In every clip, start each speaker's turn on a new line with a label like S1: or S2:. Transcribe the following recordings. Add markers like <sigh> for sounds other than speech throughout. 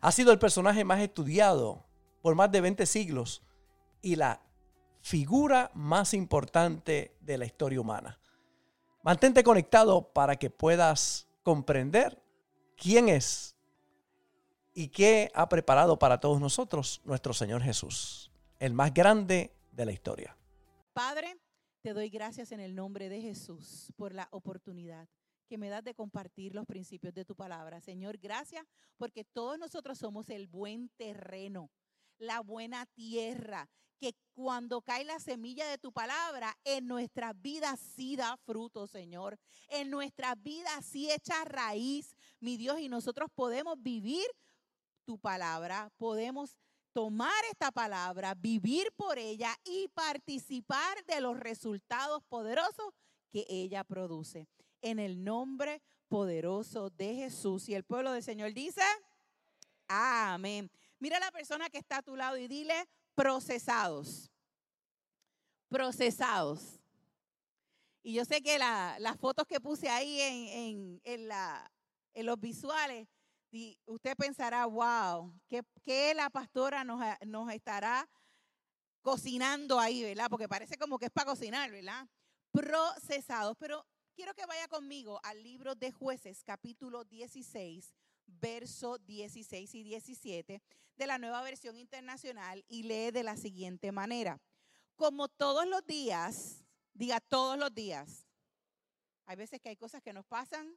S1: Ha sido el personaje más estudiado por más de 20 siglos y la figura más importante de la historia humana. Mantente conectado para que puedas comprender quién es y qué ha preparado para todos nosotros nuestro Señor Jesús, el más grande de la historia.
S2: Padre, te doy gracias en el nombre de Jesús por la oportunidad que me das de compartir los principios de tu palabra. Señor, gracias porque todos nosotros somos el buen terreno, la buena tierra, que cuando cae la semilla de tu palabra, en nuestras vidas sí da fruto, Señor. En nuestras vidas sí echa raíz, mi Dios, y nosotros podemos vivir tu palabra, podemos tomar esta palabra, vivir por ella y participar de los resultados poderosos que ella produce en el nombre poderoso de Jesús. Y el pueblo del Señor dice, amén. Mira a la persona que está a tu lado y dile, procesados. Procesados. Y yo sé que las fotos que puse ahí en, en, la, en los visuales, usted pensará, wow, ¿qué, la pastora nos, nos estará cocinando ahí, ¿verdad? Porque parece como que es para cocinar, ¿verdad? Procesados. Pero Quiero que vaya conmigo al libro de jueces, capítulo 16, verso 16 y 17 de la nueva versión internacional y lee de la siguiente manera. Como todos los días, diga todos los días, hay veces que hay cosas que nos pasan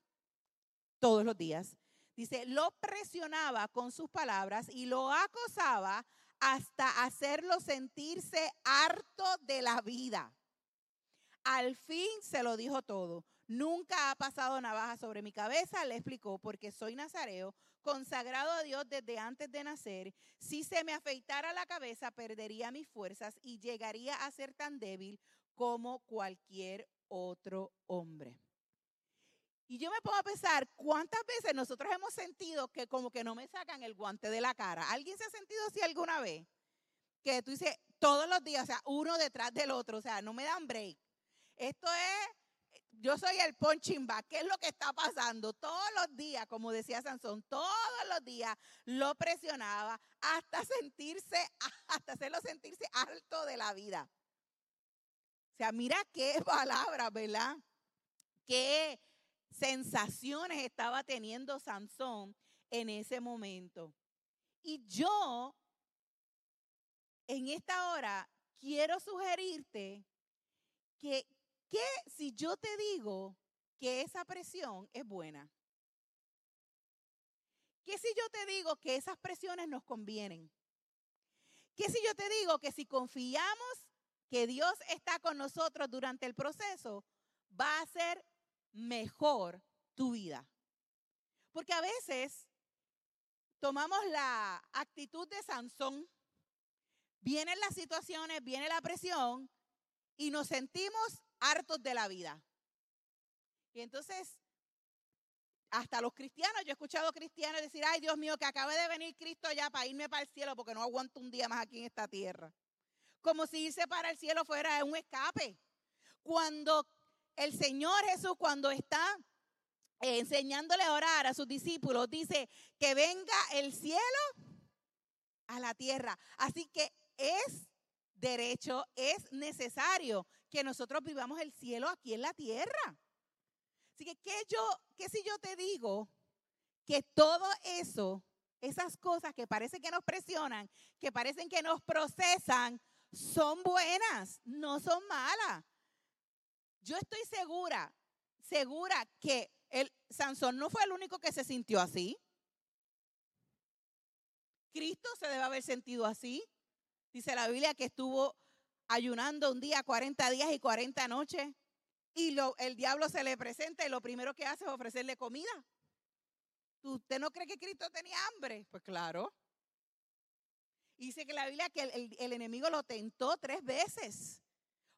S2: todos los días. Dice, lo presionaba con sus palabras y lo acosaba hasta hacerlo sentirse harto de la vida. Al fin se lo dijo todo. Nunca ha pasado navaja sobre mi cabeza, le explicó, porque soy nazareo, consagrado a Dios desde antes de nacer. Si se me afeitara la cabeza, perdería mis fuerzas y llegaría a ser tan débil como cualquier otro hombre. Y yo me pongo a pensar, ¿cuántas veces nosotros hemos sentido que como que no me sacan el guante de la cara? ¿Alguien se ha sentido así alguna vez? Que tú dices todos los días, o sea, uno detrás del otro, o sea, no me dan break. Esto es, yo soy el punching bag. ¿Qué es lo que está pasando? Todos los días, como decía Sansón, todos los días lo presionaba hasta sentirse, <laughs> hasta hacerlo sentirse alto de la vida. O sea, mira qué <laughs> palabras, ¿verdad? Qué sensaciones estaba teniendo Sansón en ese momento. Y yo, en esta hora, quiero sugerirte que ¿Qué si yo te digo que esa presión es buena? ¿Qué si yo te digo que esas presiones nos convienen? ¿Qué si yo te digo que si confiamos que Dios está con nosotros durante el proceso, va a ser mejor tu vida? Porque a veces tomamos la actitud de Sansón, vienen las situaciones, viene la presión y nos sentimos hartos de la vida. Y entonces, hasta los cristianos, yo he escuchado cristianos decir, ay Dios mío, que acabe de venir Cristo ya para irme para el cielo porque no aguanto un día más aquí en esta tierra. Como si irse para el cielo fuera un escape. Cuando el Señor Jesús, cuando está enseñándole a orar a sus discípulos, dice que venga el cielo a la tierra. Así que es derecho, es necesario que nosotros vivamos el cielo aquí en la tierra. Así que, ¿qué, yo, qué si yo te digo que todo eso, esas cosas que parecen que nos presionan, que parecen que nos procesan, son buenas, no son malas? Yo estoy segura, segura que el Sansón no fue el único que se sintió así. Cristo se debe haber sentido así. Dice la Biblia que estuvo ayunando un día 40 días y 40 noches y lo, el diablo se le presenta y lo primero que hace es ofrecerle comida. ¿Usted no cree que Cristo tenía hambre? Pues claro. Dice que la Biblia que el, el enemigo lo tentó tres veces.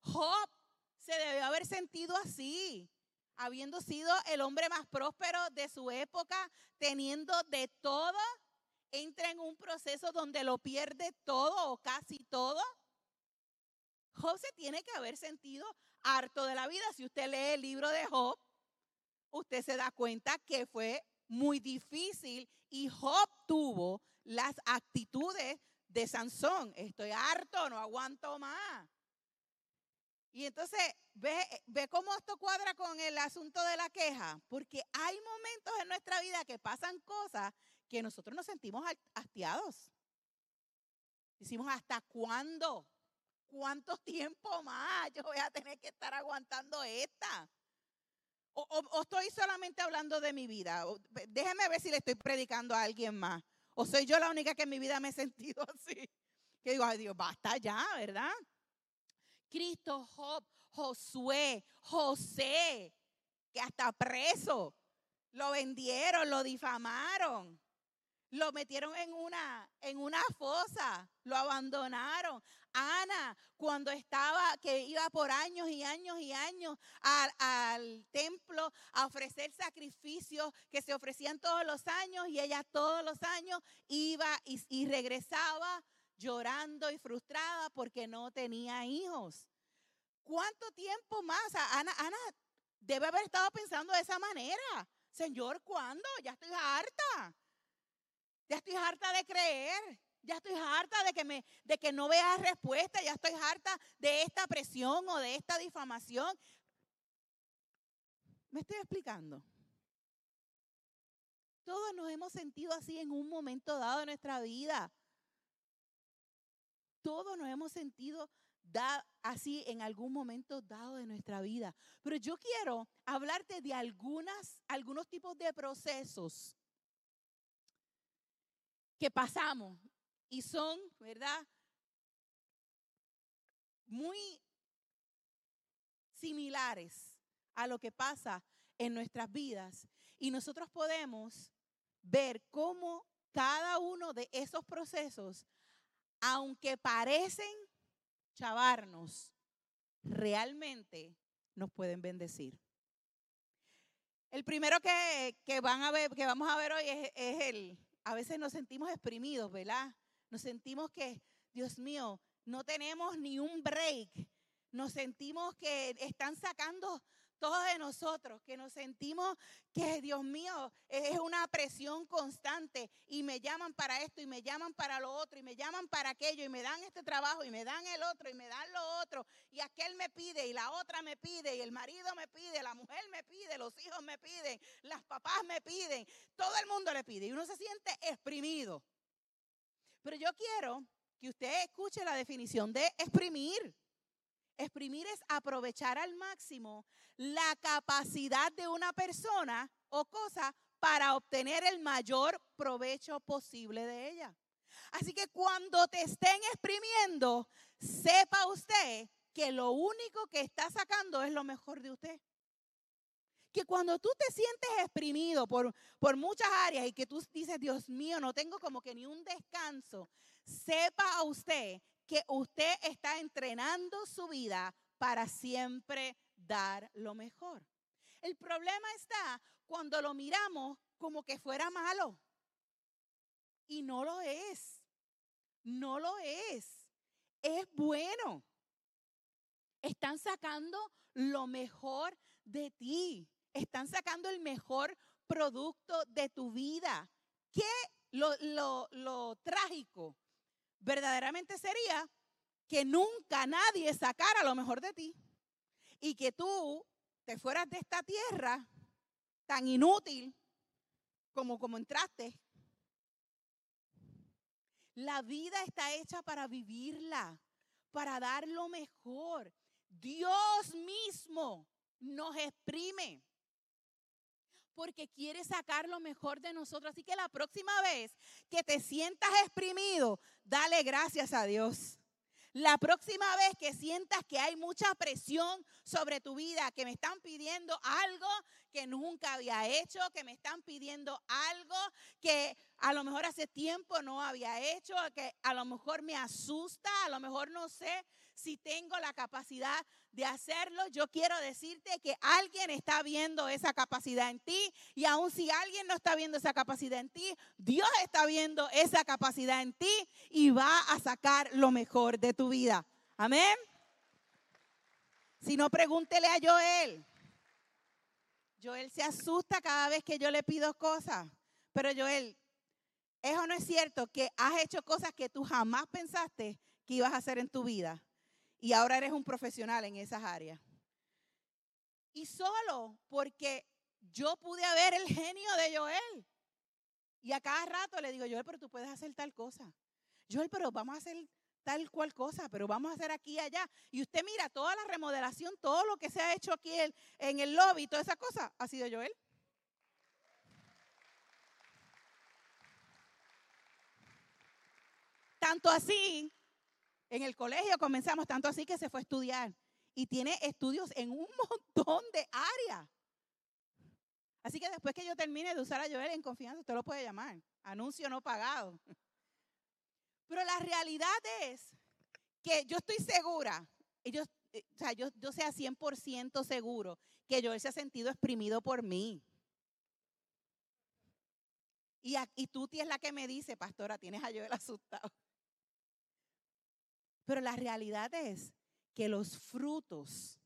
S2: Job se debió haber sentido así, habiendo sido el hombre más próspero de su época, teniendo de todo, entra en un proceso donde lo pierde todo o casi todo. Job se tiene que haber sentido harto de la vida. Si usted lee el libro de Job, usted se da cuenta que fue muy difícil y Job tuvo las actitudes de Sansón. Estoy harto, no aguanto más. Y entonces, ve, ve cómo esto cuadra con el asunto de la queja, porque hay momentos en nuestra vida que pasan cosas que nosotros nos sentimos hastiados. Decimos, ¿hasta cuándo? ¿Cuánto <laughs> tiempo más yo voy a tener que estar aguantando esta? O, estoy solamente hablando de mi vida. déjeme ver si le estoy predicando a alguien más. O soy yo la única que en mi vida me he sentido <laughs> así. Que digo, ay Dios, basta ya, ¿verdad? Cristo, Job, Josué, José, que hasta preso, lo vendieron, lo difamaron. Lo metieron en una, en una fosa, lo abandonaron. Ana, cuando estaba, que iba por años y años y años al, templo a ofrecer sacrificios que se ofrecían todos los años y ella todos los años iba y, y regresaba llorando y frustrada porque no tenía hijos. ¿Cuánto tiempo más? Ana, Ana debe haber estado pensando de esa manera. Señor, ¿cuándo? Ya estoy harta. Ya estoy harta de creer. Ya estoy harta de que, me, de que no vea respuesta. Ya estoy harta de esta presión o de esta difamación. ¿Me estoy explicando? Todos nos hemos sentido así en un momento dado de nuestra vida. Todos nos hemos sentido así en algún momento dado de nuestra vida. Pero yo quiero hablarte de algunas, algunos tipos de procesos que pasamos y son, ¿verdad? Muy similares a lo que pasa en nuestras vidas. Y nosotros podemos ver cómo cada uno de esos procesos, aunque parecen chavarnos, realmente nos pueden bendecir. El primero que, van a ver, que vamos a ver hoy es el, a veces nos sentimos exprimidos, ¿verdad? Nos sentimos que, Dios mío, no tenemos ni un break. Nos sentimos que están sacando todo de nosotros, que nos sentimos que, Dios mío, es una presión constante y me llaman para esto y me llaman para lo otro y me llaman para aquello y me dan este trabajo y me dan el otro y me dan lo otro y aquel me pide y la otra me pide y el marido me pide, la mujer me pide, los hijos me piden, las papás me piden, todo el mundo le pide y uno se siente exprimido. Pero yo quiero que usted escuche la definición de exprimir. Exprimir es aprovechar al máximo la capacidad de una persona o cosa para obtener el mayor provecho posible de ella. Así que cuando te estén exprimiendo, sepa usted que lo único que está sacando es lo mejor de usted. Que cuando tú te sientes exprimido por, por muchas áreas y que tú dices, Dios mío, no tengo como que ni un descanso, sepa usted que usted está entrenando su vida para siempre dar lo mejor. El problema está cuando lo miramos como que fuera malo. Y no lo es. No lo es. Es bueno. Están sacando lo mejor de ti. Están sacando el mejor producto de tu vida. ¿Qué lo, lo, lo trágico verdaderamente sería que nunca nadie sacara lo mejor de ti y que tú te fueras de esta tierra tan inútil como como entraste. La vida está hecha para vivirla, para dar lo mejor. Dios mismo nos exprime porque quiere sacar lo mejor de nosotros. Así que la próxima vez que te sientas exprimido, dale gracias a Dios. La próxima vez que sientas que hay mucha presión sobre tu vida, que me están pidiendo algo que nunca había hecho, que me están pidiendo algo que a lo mejor hace tiempo no había hecho, que a lo mejor me asusta, a lo mejor no sé si tengo la capacidad de hacerlo. Yo quiero decirte que alguien está viendo esa capacidad en ti y aun si alguien no está viendo esa capacidad en ti, Dios está viendo esa capacidad en ti y va a sacar lo mejor de tu vida. Amén. Si no, pregúntele a Joel. Joel se asusta cada vez que yo le pido cosas. Pero Joel, eso no es cierto que has hecho cosas que tú jamás pensaste que ibas a hacer en tu vida. Y ahora eres un profesional en esas áreas. Y solo porque yo pude ver el genio de Joel. Y a cada rato le digo, Joel, pero tú puedes hacer tal cosa. Joel, pero vamos a hacer tal cual cosa, pero vamos a hacer aquí y allá. Y usted mira, toda la remodelación, todo lo que se ha hecho aquí en, en el lobby, toda esa cosa, ha sido Joel. Tanto así, en el colegio comenzamos, tanto así que se fue a estudiar. Y tiene estudios en un <laughs> montón de áreas. Así que después que yo termine de usar a Joel en confianza, usted lo puede llamar. Anuncio no pagado. Pero la realidad es que yo estoy segura, yo, eh, o sea, yo, yo sea 100% seguro que Joel se ha sentido exprimido por mí. Y, y tú tienes la que me dice, pastora, tienes a Joel asustado. Pero la realidad es que los frutos,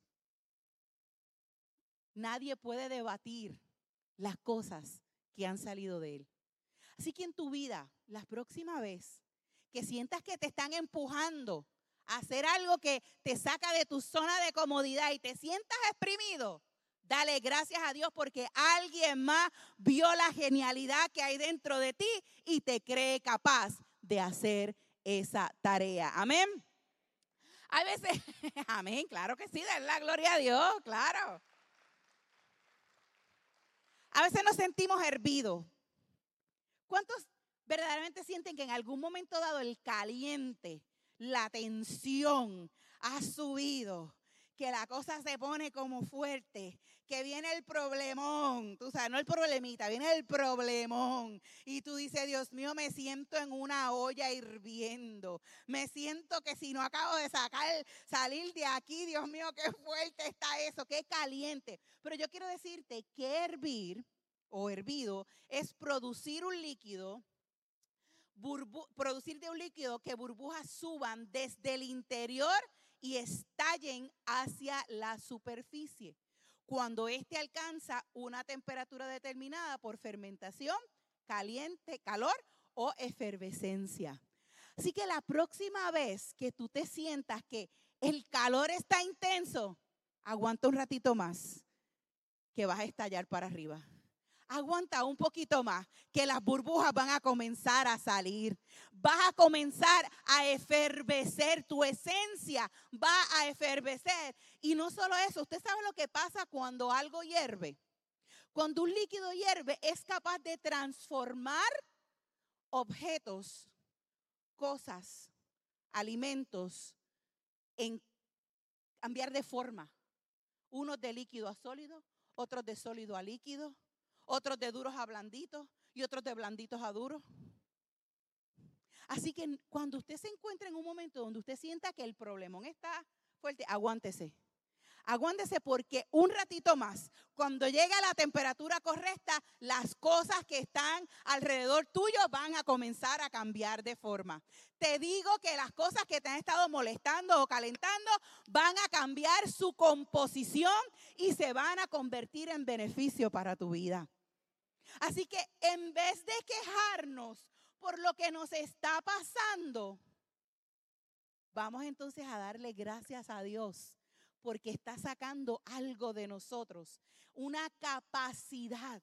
S2: nadie puede debatir las cosas que han salido de él. Así que en tu vida, la próxima vez que sientas que te están empujando a hacer algo que te saca de tu zona de comodidad y te sientas exprimido, dale gracias a Dios porque alguien más vio la genialidad que hay dentro de ti y te cree capaz de hacer esa tarea. Amén. Hay veces, <laughs> amén, claro que sí, dar la gloria a Dios, claro. A veces nos sentimos hervidos. ¿Cuántos verdaderamente sienten que en algún momento dado el caliente, la tensión ha subido, que la cosa se pone como fuerte, que viene el problemón, tú sabes, no el problemita, viene el problemón. Y tú dices, Dios mío, me siento en una olla hirviendo. Me siento que si no acabo de sacar, salir de aquí, Dios mío, qué fuerte está eso, qué caliente. Pero yo quiero decirte que hervir o hervido es producir un líquido producir de un líquido que burbujas suban desde el interior y estallen hacia la superficie. Cuando éste alcanza una temperatura determinada por fermentación, caliente, calor o efervescencia. Así que la próxima vez que tú te sientas que el calor está intenso, aguanta un ratito más, que vas a estallar para arriba aguanta un poquito más, que las burbujas van a comenzar a salir. Vas a comenzar a efervecer, tu esencia va a efervecer. Y no solo eso, usted sabe lo que pasa cuando algo hierve. Cuando un líquido hierve, es capaz de transformar objetos, cosas, alimentos, en cambiar de forma. Unos de líquido a sólido, otros de sólido a líquido, otros de duros a blanditos y otros de blanditos a duros. Así que cuando usted se encuentra en un momento donde usted sienta que el problemón está fuerte, aguántese. Aguántese porque un ratito más, cuando llegue a la temperatura correcta, las cosas que están alrededor tuyo van a comenzar a cambiar de forma. Te digo que las cosas que te han estado molestando o calentando van a cambiar su composición y se van a convertir en beneficio para tu vida. Así que en vez de quejarnos por lo que nos está pasando, vamos entonces a darle gracias a Dios porque está sacando algo de nosotros, una capacidad.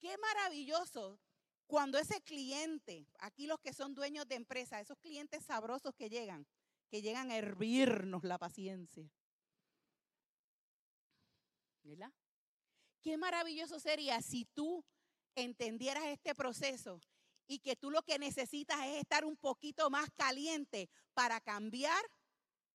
S2: Qué maravilloso cuando ese cliente, aquí los que son dueños de empresa, esos clientes sabrosos que llegan, que llegan a hervirnos la paciencia. ¿Verdad? Qué maravilloso sería si tú entendieras este proceso y que tú lo que necesitas es estar un poquito más caliente para cambiar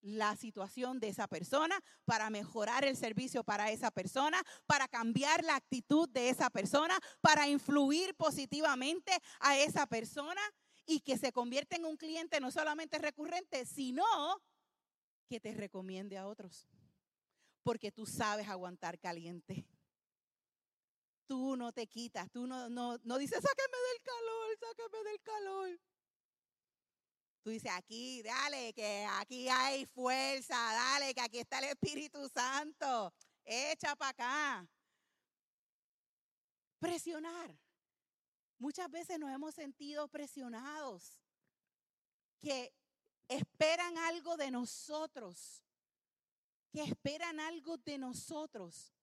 S2: la situación de esa persona, para mejorar el servicio para esa persona, para cambiar la actitud de esa persona, para influir positivamente a esa persona y que se convierta en un cliente no solamente recurrente, sino que te recomiende a otros. Porque tú sabes aguantar caliente. Tú no te quitas, tú no, no, no dices, sáqueme del calor, sáqueme del calor. Tú dices, aquí, dale, que aquí hay fuerza, dale, que aquí está el Espíritu Santo. Echa para acá. Presionar. Muchas veces nos hemos sentido presionados, que esperan algo de nosotros, que esperan algo de nosotros.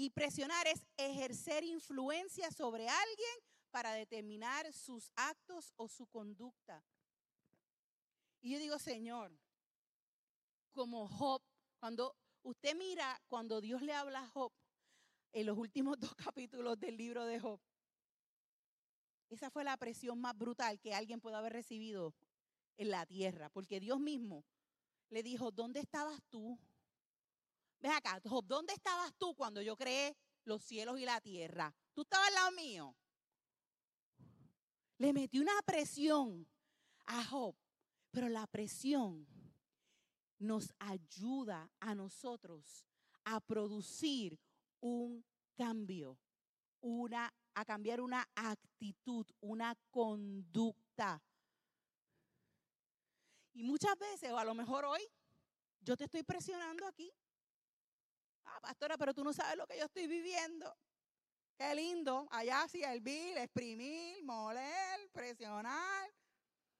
S2: Y presionar es ejercer influencia sobre alguien para determinar sus actos o su conducta. Y yo digo, Señor, como Job, cuando usted mira, cuando Dios le habla a Job, en los últimos dos <laughs> capítulos del libro de Job, esa fue la presión más brutal que alguien puede haber recibido en la tierra, porque Dios mismo le dijo, ¿dónde estabas tú? Ven acá, Job, ¿dónde estabas tú cuando yo creé los cielos y la tierra? ¿Tú estabas al lado mío? Le metió una presión a Job pero la presión nos ayuda a nosotros a producir un cambio, una, a cambiar una actitud, una conducta. Y muchas veces, o a lo mejor hoy, yo te estoy presionando aquí. Ah, pastora, pero tú no sabes lo que yo estoy viviendo. Qué lindo. Allá sí, hervir, exprimir, moler, presionar.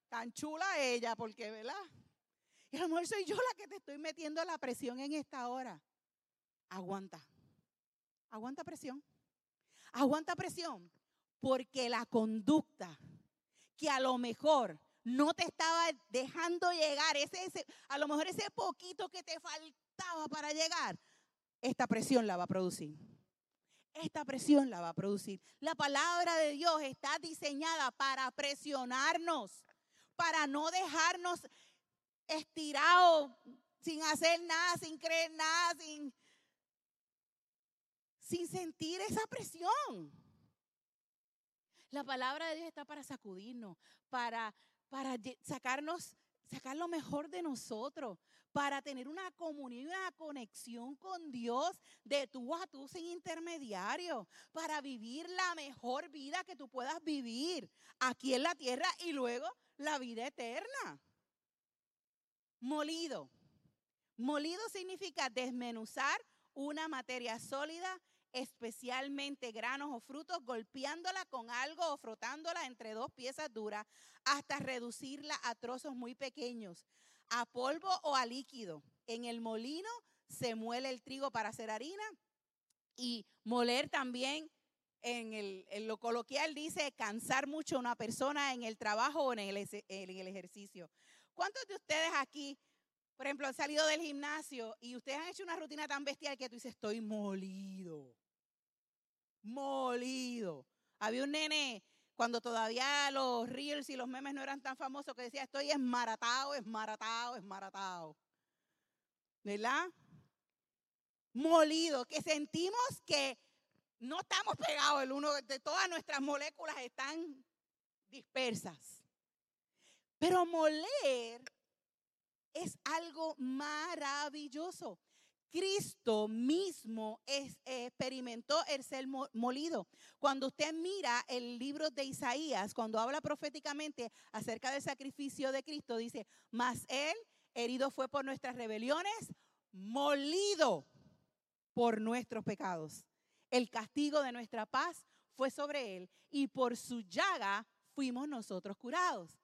S2: Tan chula ella, porque, ¿verdad? Y a lo soy yo la que te estoy metiendo la presión en esta hora. Aguanta. Aguanta presión. Aguanta presión. Porque la conducta que a lo mejor no te estaba dejando llegar, ese, a lo mejor ese poquito que te faltaba para llegar, esta presión la va a producir. Esta presión la va a producir. La palabra de Dios está diseñada para presionarnos para no dejarnos estirados sin hacer nada, sin creer nada, sin, sin sentir esa presión. La palabra de Dios está para sacudirnos, para, para sacarnos, sacar lo mejor de nosotros, para tener una comunión una conexión con Dios de tú a tú sin intermediario, para vivir la mejor vida que tú puedas vivir aquí en la tierra y luego la vida eterna. Molido. Molido significa desmenuzar una materia sólida, especialmente granos o frutos, golpeándola con algo o frotándola entre dos piezas duras hasta reducirla a trozos muy pequeños, a polvo o a líquido. En el molino se muele el trigo para hacer harina y moler también en, lo coloquial dice cansar mucho a una persona en el trabajo o en el, en el ejercicio. ¿Cuántos de ustedes aquí, por ejemplo, han salido del gimnasio y ustedes han hecho una rutina tan bestial que tú dices, estoy molido? Molido. Había un nene cuando todavía los reels y los memes no eran tan famosos que decía, estoy esmaratado, esmaratado, esmaratado. ¿Verdad? Molido, que sentimos que no estamos pegados el uno, de todas nuestras moléculas están dispersas. Pero moler es algo maravilloso. Cristo mismo experimentó el ser molido. Cuando usted mira el libro de Isaías, cuando habla proféticamente acerca del sacrificio de Cristo, dice, mas él herido fue por nuestras rebeliones, molido por nuestros pecados. El castigo de nuestra paz fue sobre él y por su llaga fuimos nosotros curados.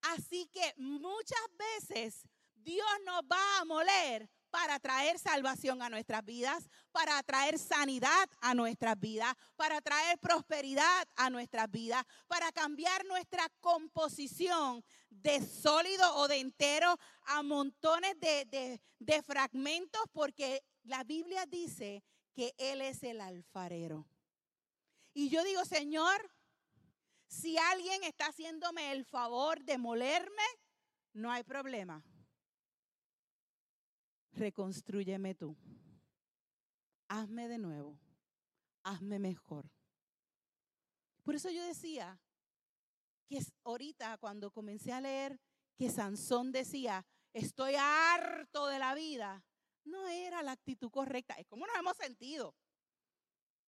S2: Así que muchas veces Dios nos va a moler para traer salvación a nuestras vidas, para traer sanidad a nuestras vidas, para traer prosperidad a nuestras vidas, para cambiar nuestra composición de sólido o de entero a montones de, de fragmentos, porque la Biblia dice que Él es el alfarero. Y yo digo, Señor, si alguien está haciéndome el favor de molerme, no hay problema. Reconstrúyeme tú. Hazme de nuevo, hazme mejor. Por eso yo decía que ahorita cuando comencé a leer que Sansón decía, estoy harto de la vida, no era la actitud correcta. Es como nos hemos sentido.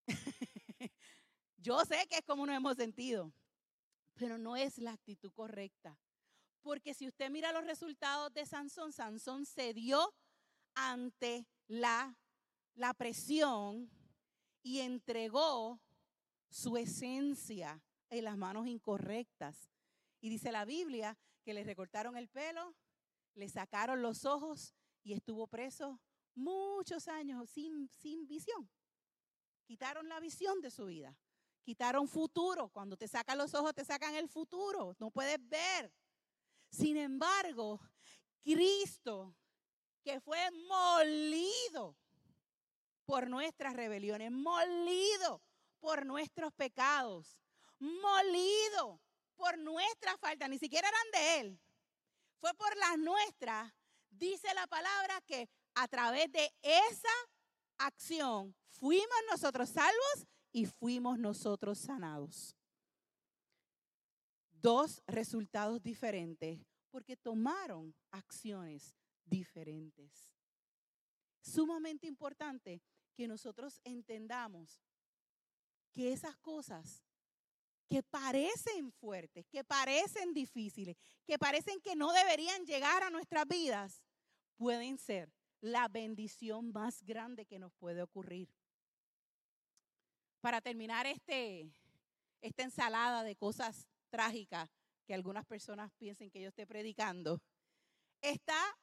S2: <laughs> Yo sé que es como nos hemos sentido, pero no es la actitud correcta. Porque si usted mira los resultados de Sansón, Sansón cedió ante la, la presión y entregó su esencia en las manos incorrectas. Y dice la Biblia que le recortaron el pelo, le sacaron los ojos y estuvo preso muchos años sin, sin visión. Quitaron la visión de su vida. Quitaron futuro. Cuando te sacan los ojos, te sacan el futuro. No puedes ver. Sin embargo, Cristo, que fue molido por nuestras rebeliones, molido por nuestros pecados, molido por nuestra falta, ni siquiera eran de Él, fue por las nuestras, dice la palabra que a través de esa acción fuimos nosotros salvos y fuimos nosotros sanados. Dos resultados diferentes porque tomaron acciones diferentes. Sumamente importante que nosotros entendamos que esas cosas que parecen fuertes, que parecen difíciles, que parecen que no deberían llegar a nuestras vidas, pueden ser la bendición más grande que nos puede ocurrir para terminar este, esta ensalada de cosas trágicas que algunas personas piensen que yo esté predicando, está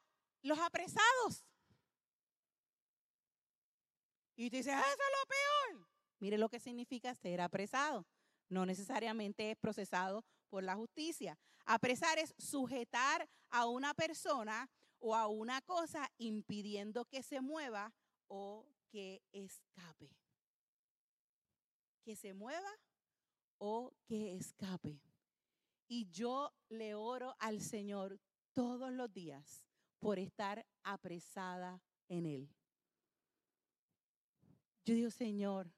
S2: los apresados. Y tú dices, ah, eso es lo peor. Mire lo que significa ser apresado. No necesariamente es procesado por la justicia. Apresar es sujetar a una persona o a una cosa impidiendo que se mueva o que escape que se mueva o que escape. Y yo le oro al Señor todos los días por estar apresada en Él. Yo digo, Señor,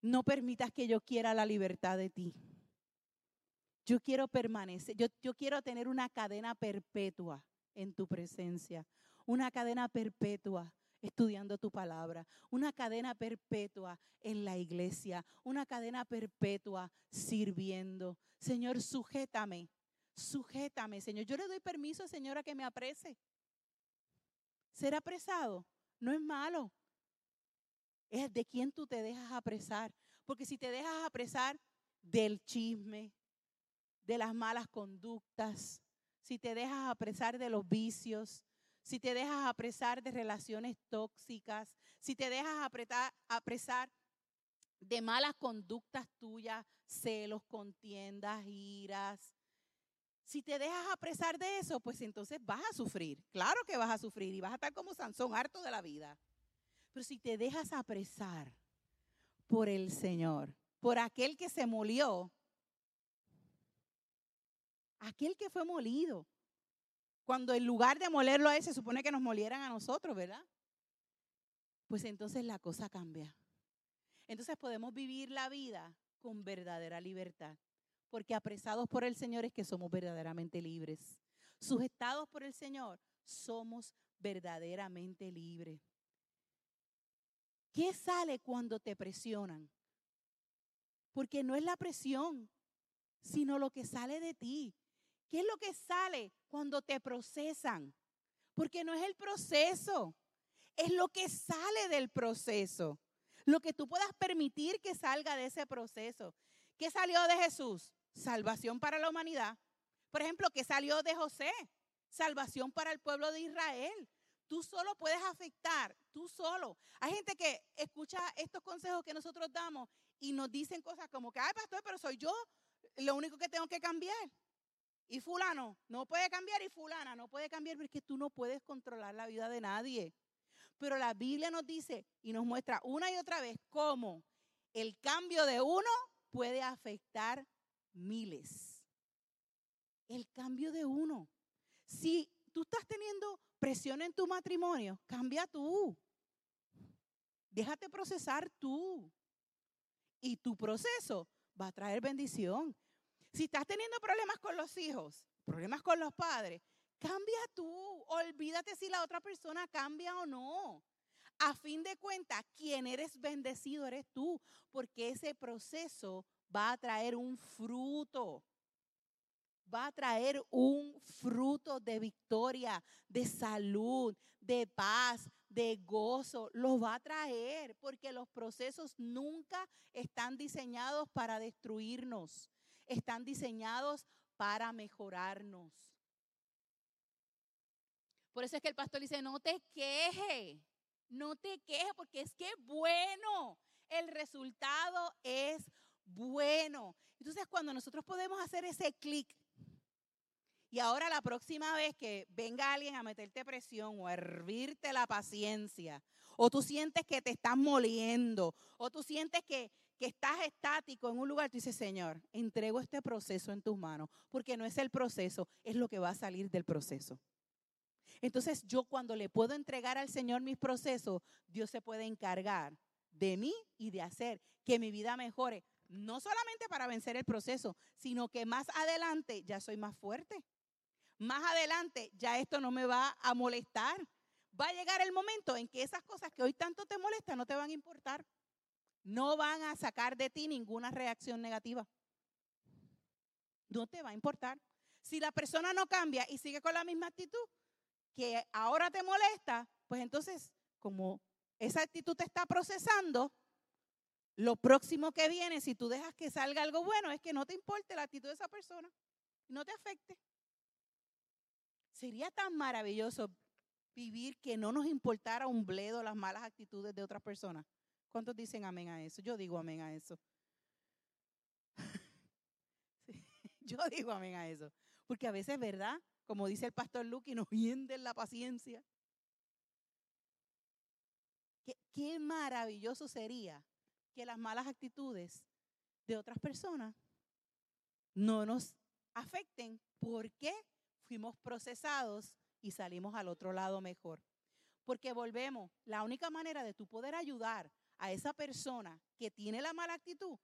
S2: no permitas que yo quiera la libertad de ti. Yo quiero permanecer, yo, quiero tener una cadena perpetua en tu presencia, una cadena perpetua estudiando tu palabra, una cadena perpetua en la iglesia, una cadena perpetua sirviendo. Señor, sujétame, sujétame, Señor. Yo le doy permiso, Señor, a que me aprese. Ser apresado no es malo. Es de quién tú te dejas apresar. Porque si te dejas apresar del chisme, de las malas conductas, si te dejas apresar de los vicios, si te dejas apresar de relaciones tóxicas, si te dejas apretar, apresar de malas conductas tuyas, celos, contiendas, iras. Si te dejas apresar de eso, pues entonces vas a sufrir. Claro que vas a sufrir y vas a estar como Sansón, harto de la vida. Pero si te dejas apresar por el Señor, por aquel que se molió, aquel que fue molido, cuando en lugar de molerlo a él, se supone que nos molieran a nosotros, ¿verdad? Pues entonces la cosa cambia. Entonces podemos vivir la vida con verdadera libertad. Porque apresados por el Señor es que somos verdaderamente libres. Sujetados por el Señor, somos verdaderamente libres. ¿Qué sale cuando te presionan? Porque no es la presión, sino lo que sale de ti. ¿Qué es lo que sale cuando te procesan? Porque no es el proceso, es lo que sale del proceso. Lo que tú puedas permitir que salga de ese proceso. ¿Qué salió de Jesús? Salvación para la humanidad. Por ejemplo, ¿qué salió de José? Salvación para el pueblo de Israel. Tú solo puedes afectar, tú solo. Hay gente que escucha estos consejos que nosotros damos y nos dicen cosas como que, ay, pastor, pero soy yo lo único que tengo que cambiar. Y fulano no puede cambiar y fulana no puede cambiar porque tú no puedes controlar la vida de nadie. Pero la Biblia nos dice y nos muestra una y otra vez cómo el cambio de uno puede afectar miles. El cambio de uno. Si tú estás teniendo presión en tu matrimonio, cambia tú. Déjate procesar tú. Y tu proceso va a traer bendición. Si estás teniendo problemas con los hijos, problemas con los padres, cambia tú. Olvídate si la otra persona cambia o no. A fin de cuentas, quien eres bendecido eres tú, porque ese proceso va a traer un fruto va a traer un fruto de victoria, de salud, de paz, de gozo. Lo va a traer porque los procesos nunca están diseñados para destruirnos. Están diseñados para mejorarnos. Por eso es que el pastor dice, no te quejes, no te quejes porque es que bueno. El resultado es bueno. Entonces cuando nosotros podemos hacer ese clic y ahora la próxima vez que venga alguien a meterte presión o a hervirte la paciencia, o tú sientes que te estás moliendo, o tú sientes que, que estás estático en un lugar, tú dices, Señor, entrego este proceso en tus manos, porque no es el proceso, es lo que va a salir del proceso. Entonces yo cuando le puedo entregar al Señor mis procesos, Dios se puede encargar de mí y de hacer que mi vida mejore, no solamente para vencer el proceso, sino que más adelante ya soy más fuerte más adelante ya esto no me va a molestar. Va a llegar el momento en que esas cosas que hoy tanto te molestan no te van a importar. No van a sacar de ti ninguna reacción negativa. No te va a importar. Si la persona no cambia y sigue con la misma actitud que ahora te molesta, pues entonces, como esa actitud te está procesando, lo próximo que viene, si tú dejas que salga algo bueno, es que no te importe la actitud de esa persona, no te afecte. Sería tan maravilloso vivir que no nos importara un bledo las malas actitudes de otras personas. ¿Cuántos dicen amén a eso? Yo digo amén a eso. <laughs> yo digo amén a eso. Porque a veces, ¿verdad? Como dice el pastor Luke, nos hienden la paciencia. Qué maravilloso sería que las malas actitudes de otras personas no nos afecten. ¿Por qué? fuimos procesados y salimos al otro lado mejor. Porque volvemos, la única manera de tú poder ayudar a esa persona que tiene la mala actitud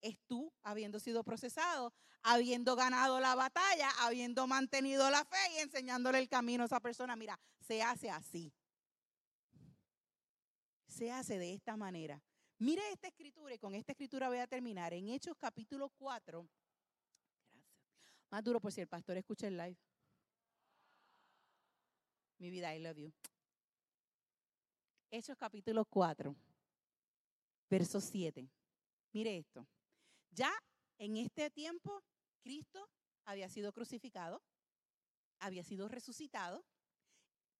S2: es tú habiendo sido procesado, habiendo ganado la batalla, habiendo mantenido la fe y enseñándole el camino a esa persona. Mira, se hace así. Se hace de esta manera. Mire esta escritura y con esta escritura voy a terminar. En Hechos capítulo 4, más duro por si el pastor escucha el live. Mi vida, I love you. Hechos capítulo 4, verso 7. Mire esto. Ya en este tiempo, Cristo había sido crucificado, había sido resucitado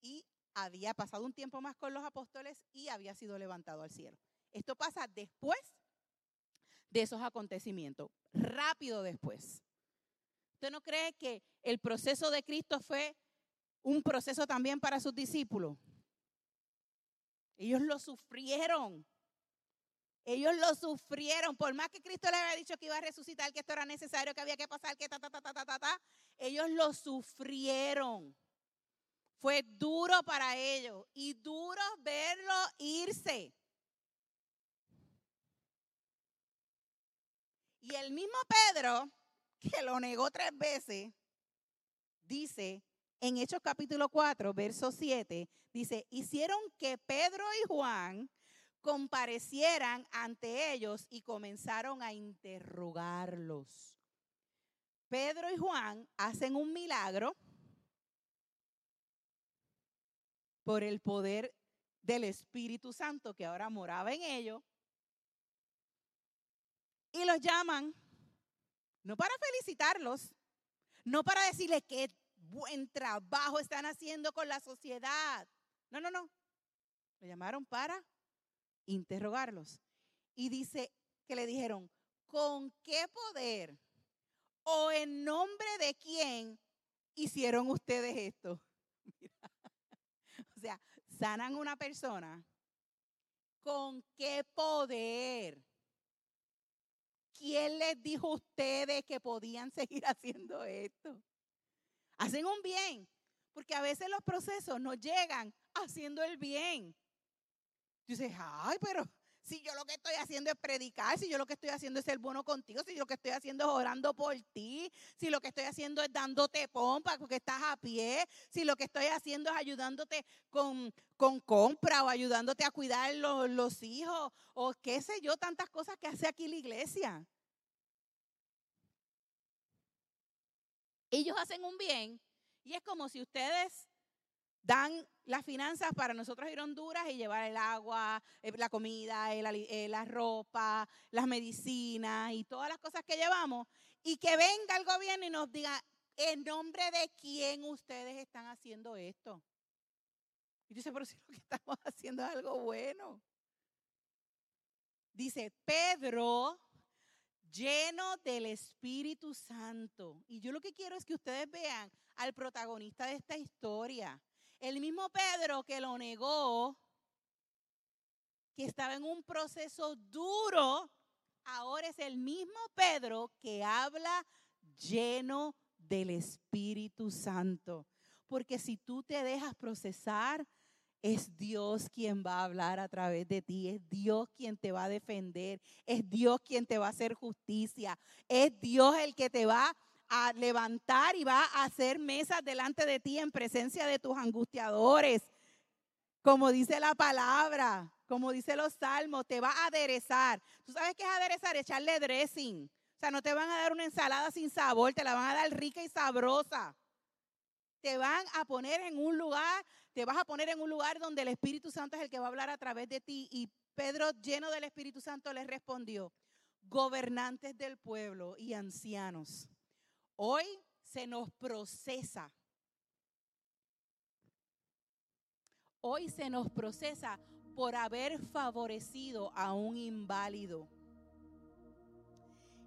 S2: y había pasado un tiempo más con los apóstoles y había sido levantado al cielo. Esto pasa después de esos acontecimientos, rápido después. ¿Usted no cree que el proceso de Cristo fue un proceso también para sus discípulos? Ellos lo sufrieron. Ellos lo sufrieron. Por más que Cristo les había dicho que iba a resucitar, que esto era necesario, que había que pasar, que ta, ta, ta, ta, ta, ta, ta, ellos lo sufrieron. Fue duro para ellos y duro verlo irse. Y el mismo Pedro que lo negó tres veces, dice en Hechos capítulo 4, verso 7, dice, hicieron que Pedro y Juan comparecieran ante ellos y comenzaron a interrogarlos. Pedro y Juan hacen un milagro por el poder del Espíritu Santo que ahora moraba en ellos y los llaman no para felicitarlos, no para decirles qué buen trabajo están haciendo con la sociedad. No, no, no. Lo llamaron para interrogarlos. Y dice que le dijeron, ¿con qué poder o en nombre de quién hicieron ustedes esto? <laughs> O sea, sanan una persona. ¿Con qué poder? ¿Quién les dijo a ustedes que podían seguir <laughs> haciendo esto? Hacen un bien. Porque a veces los procesos nos llegan haciendo el bien. Dices, ay, pero si yo lo que estoy haciendo es predicar, si yo lo que estoy haciendo es ser bueno contigo, si lo que estoy haciendo es orando por ti, si lo que estoy haciendo es dándote pompa porque estás a pie, si lo que estoy haciendo es ayudándote con, con compra o ayudándote a cuidar los, los hijos o qué sé yo, tantas cosas que hace aquí la iglesia. Ellos hacen un bien y es como si ustedes dan las finanzas para nosotros ir a Honduras y llevar el agua, eh, la comida, eh, la ropa, las medicinas y todas las cosas que llevamos. Y que venga el gobierno y nos diga, ¿en nombre de quién ustedes están haciendo esto? Y dice, pero si lo que estamos <laughs> haciendo es algo bueno. Dice, Pedro, lleno del Espíritu Santo. Y yo lo que quiero es que ustedes vean al protagonista de esta historia. El mismo Pedro que lo negó, que estaba en un proceso duro, ahora es el mismo Pedro que habla lleno del Espíritu Santo. Porque si tú te dejas procesar, es Dios quien va a hablar a través de ti, es Dios quien te va a defender, es Dios quien te va a hacer justicia, es Dios el que te va a levantar y va a hacer mesas delante de ti en presencia de tus angustiadores. Como dice la palabra, como dice los salmos, te va a aderezar. ¿Tú sabes qué es aderezar? Echarle dressing. O sea, no te van a dar una ensalada sin sabor, te la van a dar rica y sabrosa. Te van a poner en un lugar, te vas a poner en un lugar donde el Espíritu Santo es el que va a hablar a través de ti. Y Pedro, lleno del Espíritu Santo, le respondió, gobernantes del pueblo y ancianos Hoy se nos procesa. Hoy se nos procesa por haber favorecido a un inválido.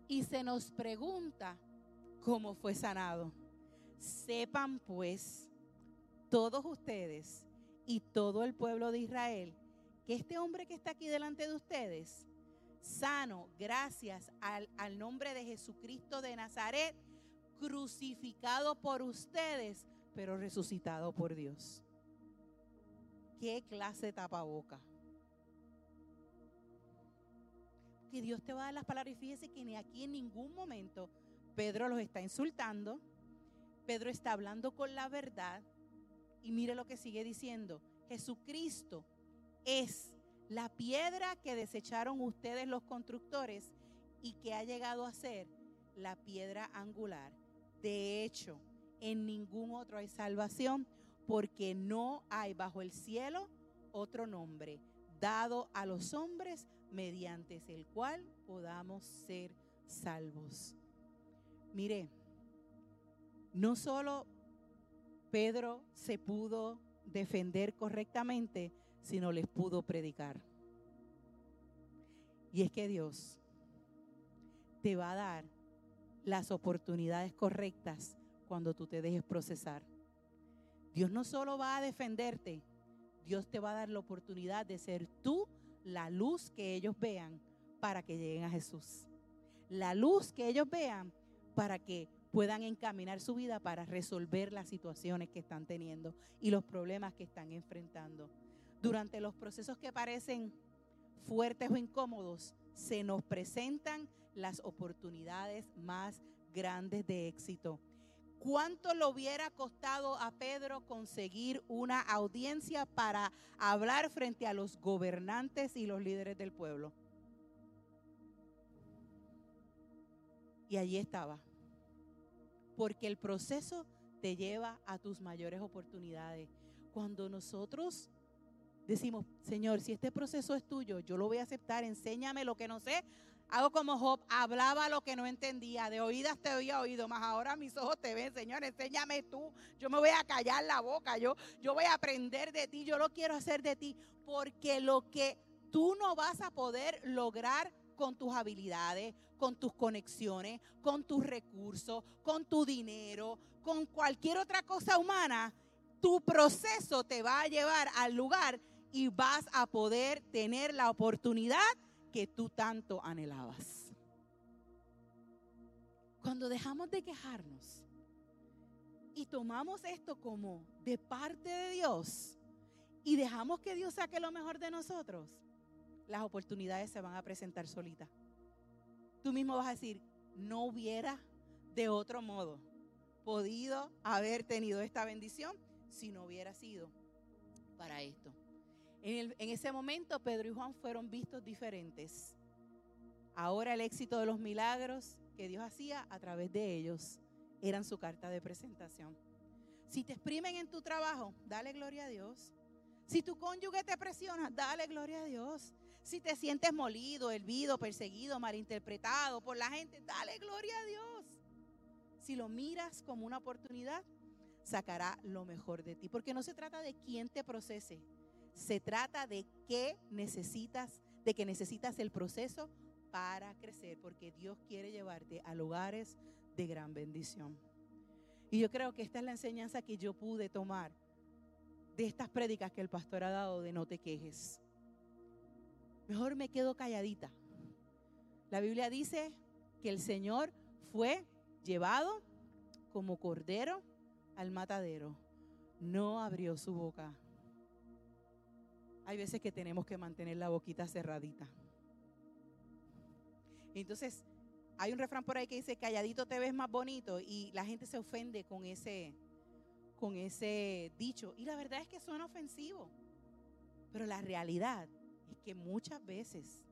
S2: Y se nos pregunta cómo fue sanado. Sepan pues todos ustedes y todo el pueblo de Israel que este hombre que está aquí delante de ustedes, sano gracias al, al nombre de Jesucristo de Nazaret, crucificado por ustedes, pero resucitado por Dios. ¿Qué clase de tapaboca? Que Dios te va a dar las palabras y fíjese que ni aquí en ningún momento Pedro los está insultando. Pedro está hablando con la verdad. Y mire lo que sigue diciendo. Jesucristo es la piedra que desecharon ustedes los constructores y que ha llegado a ser la piedra angular. De hecho, en ningún otro hay salvación porque no hay bajo el cielo otro nombre dado a los hombres mediante el cual podamos ser salvos. Mire, no solo Pedro se pudo defender correctamente, sino les pudo predicar. Y es que Dios te va a dar las oportunidades correctas cuando tú te dejes procesar. Dios no solo va a defenderte, Dios te va a dar la oportunidad de ser tú la luz que ellos vean para que lleguen a Jesús. La luz que ellos vean para que puedan encaminar su vida para resolver las situaciones que están teniendo y los problemas que están enfrentando. Durante los procesos que parecen fuertes o incómodos, se nos presentan las oportunidades más grandes de éxito. ¿Cuánto le hubiera costado a Pedro conseguir una audiencia para hablar frente a los gobernantes y los líderes del pueblo? Y allí estaba. Porque el proceso te lleva a tus mayores oportunidades. Cuando nosotros decimos, Señor, si este proceso es tuyo, yo lo voy a aceptar, enséñame lo que no sé, Hago como Job, hablaba lo que no entendía, de oídas te había oído, más ahora mis ojos te ven, Señor, enséñame tú. Yo me voy a callar la boca, yo, yo voy a aprender de ti, yo lo quiero hacer de ti, porque lo que tú no vas a poder lograr con tus habilidades, con tus conexiones, con tus recursos, con tu dinero, con cualquier otra cosa humana, tu proceso te va a llevar al lugar y vas a poder tener la oportunidad que tú tanto anhelabas. Cuando dejamos de quejarnos y tomamos esto como de parte de Dios y dejamos que Dios saque lo mejor de nosotros, las oportunidades se van a presentar solitas. Tú mismo vas a decir, no hubiera de otro modo podido haber tenido esta bendición si no hubiera sido para esto. En, en, ese momento Pedro y Juan fueron vistos diferentes. Ahora el éxito de los milagros que Dios hacía a través de ellos eran su carta de presentación. Si te exprimen en tu trabajo, dale gloria a Dios. Si tu cónyuge te presiona, dale gloria a Dios. Si te sientes molido, hervido, perseguido, malinterpretado por la gente, dale gloria a Dios. Si lo miras como una oportunidad, sacará lo mejor de ti. Porque no se trata de quién te procese, se trata de qué necesitas, de que necesitas el proceso para crecer, porque Dios quiere llevarte a lugares de gran bendición. Y yo creo que esta es la enseñanza que yo pude tomar de estas prédicas que el pastor ha dado de no te quejes. Mejor me quedo calladita. La Biblia dice que el Señor fue llevado como cordero al matadero. No abrió su boca. Hay veces que tenemos que mantener la boquita cerradita. Entonces, hay un refrán por ahí que dice, calladito te ves más bonito y la gente se ofende con ese, con ese dicho. Y la verdad es que suena ofensivo. Pero la realidad es que muchas veces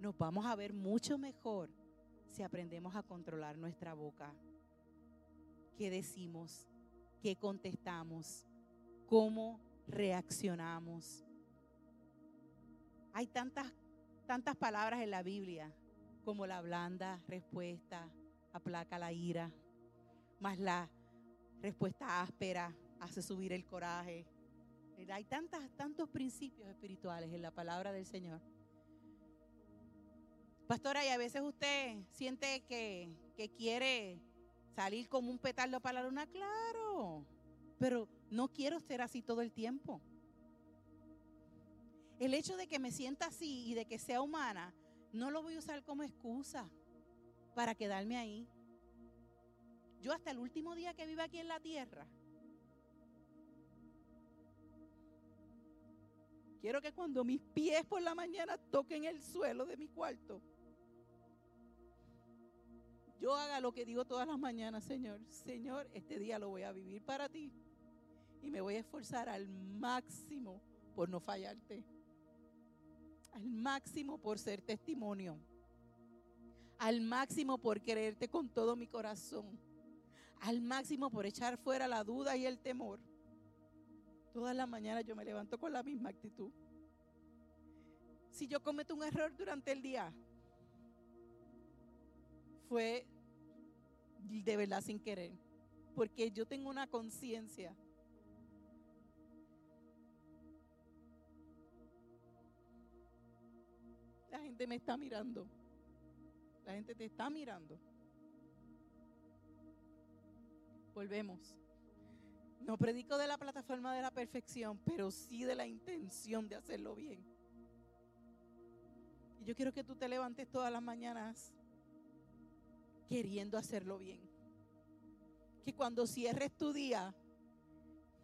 S2: nos vamos a ver mucho mejor si aprendemos a controlar nuestra boca. ¿Qué decimos? ¿Qué contestamos? ¿Cómo reaccionamos? Hay tantas, tantas palabras en la Biblia como la blanda respuesta aplaca la ira, más la respuesta áspera hace subir el coraje. Hay tantas, tantos principios espirituales en la palabra del Señor. Pastora, y a veces usted siente que, que quiere salir como un petardo para la luna, claro, pero no quiero ser así todo el tiempo. El hecho de que me sienta así y de que sea humana no lo voy a usar como excusa para quedarme ahí. Yo hasta el último día que viva aquí en la tierra, quiero que cuando mis pies por la mañana toquen el suelo de mi cuarto, yo haga lo que digo todas las mañanas, Señor. Señor, este día lo voy a vivir para ti y me voy a esforzar al máximo por no fallarte al máximo por ser testimonio, al máximo por quererte con todo mi corazón, al máximo por echar fuera la duda y el temor. Todas las mañanas yo me levanto con la misma actitud. Si yo cometo un error durante el día, fue de verdad sin querer, porque yo tengo una conciencia La gente me está mirando. La gente te está mirando. Volvemos. No predico de la plataforma de la perfección, pero sí de la intención de hacerlo bien. Y yo quiero que tú te levantes todas las mañanas queriendo hacerlo bien. Que cuando cierres tu día,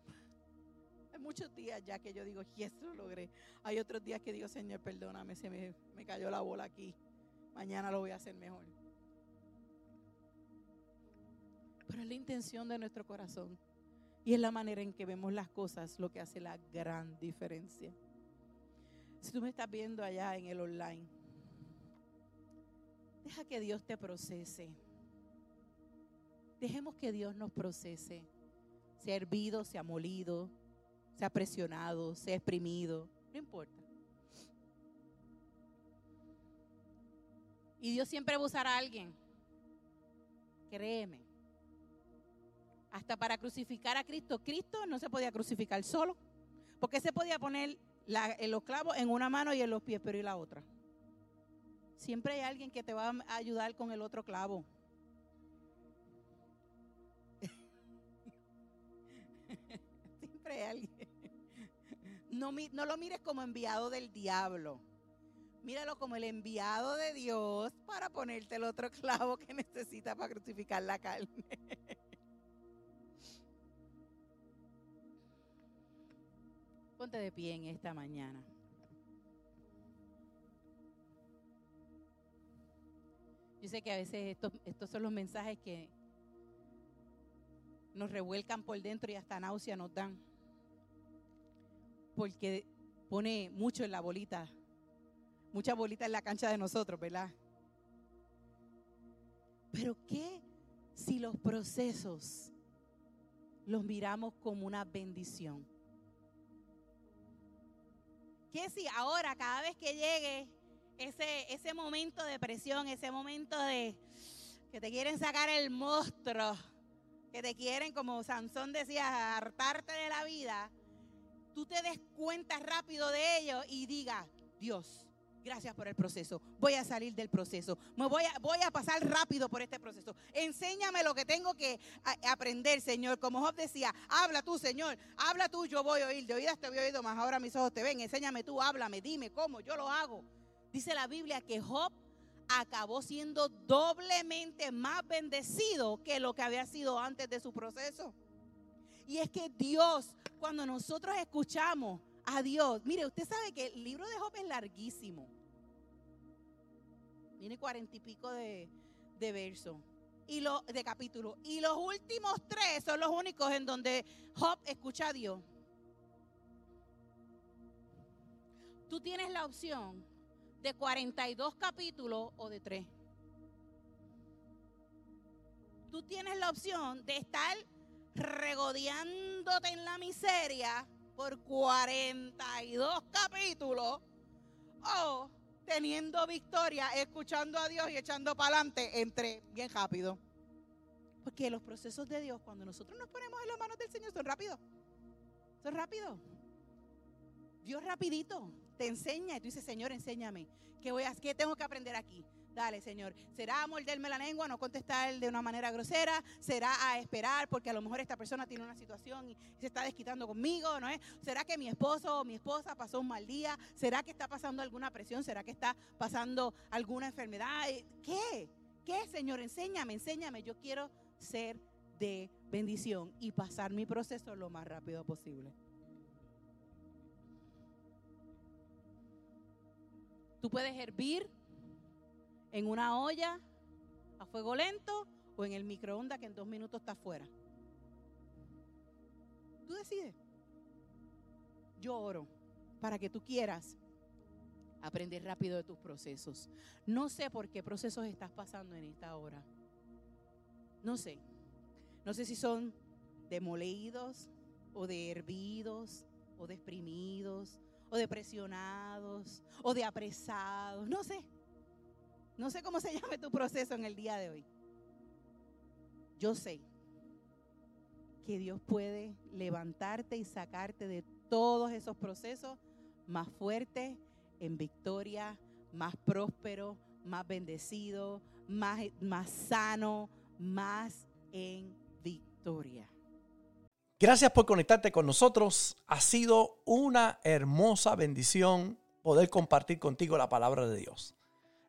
S2: <laughs> muchos días ya que yo digo, yes, lo logré. Hay otros días que digo, Señor, perdóname, se me, me cayó la bola aquí. Mañana lo voy a hacer mejor. Pero es la intención de nuestro corazón. Y es la manera en que vemos las cosas lo que hace la gran diferencia. Si tú me estás viendo allá en el online, deja que Dios te procese. Dejemos que Dios nos procese. Sea hervido, sea molido, sea presionado, sea exprimido, no importa. Y Dios siempre va a alguien. Créeme. Hasta para crucificar a Cristo. Cristo no se podía crucificar solo. Porque se podía poner los clavos en una mano y en los pies, pero y la otra. Siempre hay alguien que te va a ayudar con el otro clavo. <laughs> Siempre hay alguien. No, no lo mires como enviado del diablo. Míralo como el enviado de Dios para ponerte el otro clavo que <laughs> necesita para crucificar la carne. De pie en esta mañana. Yo sé que a veces estos, estos son los mensajes que nos revuelcan por dentro y hasta náusea nos dan. Porque pone mucho en la bolita, mucha bolita en la cancha de nosotros, ¿verdad? Pero ¿qué si los procesos los miramos como una bendición? ¿Qué si ahora cada vez que llegue ese, ese momento de presión, ese momento de que te quieren sacar el monstruo, que te quieren, como Sansón decía, hartarte de la vida, tú te des cuenta rápido de ello y diga, Dios, gracias por el proceso. Voy a salir del proceso. Me voy a, voy a pasar rápido por este proceso. Enséñame lo que tengo que aprender, Señor. Como Job decía, habla tú, Señor. Habla tú, yo voy a oír. De oídas te voy a oír, más ahora mis ojos te ven. Enséñame tú, háblame, dime cómo, yo lo hago. Dice la Biblia que Job acabó siendo doblemente más bendecido que lo que había sido antes de su proceso. Y es que Dios, cuando nosotros escuchamos a Dios, mire, usted sabe que el libro de Job es larguísimo. Tiene cuarenta y pico de, de versos y lo, de capítulos. Y los últimos tres son los únicos en donde Job escucha a Dios. Tú tienes la opción de 42 capítulos o de 3. Tú tienes la opción de estar regodeándote en la miseria por 42 capítulos o teniendo victoria, escuchando a Dios y echando para adelante entre bien rápido. Porque los procesos de Dios, cuando nosotros nos ponemos en las manos del Señor, son rápidos. Son rápidos. Dios rapidito te enseña y tú dices, Señor, enséñame. ¿Qué, voy a, qué tengo que aprender aquí? Dale, Señor. ¿Será morderme la lengua, no contestar de una manera grosera? ¿Será a esperar porque a lo mejor esta persona tiene una situación y se está desquitando conmigo? ¿no es? ¿Será que mi esposo o mi esposa pasó un mal día? ¿Será que está pasando alguna presión? ¿Será que está pasando alguna enfermedad? ¿Qué? ¿Qué, Señor? Enséñame, enséñame. Yo quiero ser de bendición y pasar mi proceso lo más rápido posible. Tú puedes hervir en una olla a fuego lento o en el microondas que en dos minutos está fuera. Tú decides. Yo oro para que tú quieras aprender rápido de tus procesos. No sé por qué procesos estás pasando en esta hora. No sé. No sé si son demoleídos o de hervidos o de exprimidos o de presionados o de apresados, no sé. No sé cómo se <laughs> llame tu proceso en el día de hoy. Yo sé que Dios puede levantarte y sacarte de todos esos procesos más fuerte, en victoria, más próspero, más bendecido, más, más sano, más en victoria.
S1: Gracias por conectarte con nosotros. Ha sido una hermosa bendición poder compartir contigo la palabra de Dios.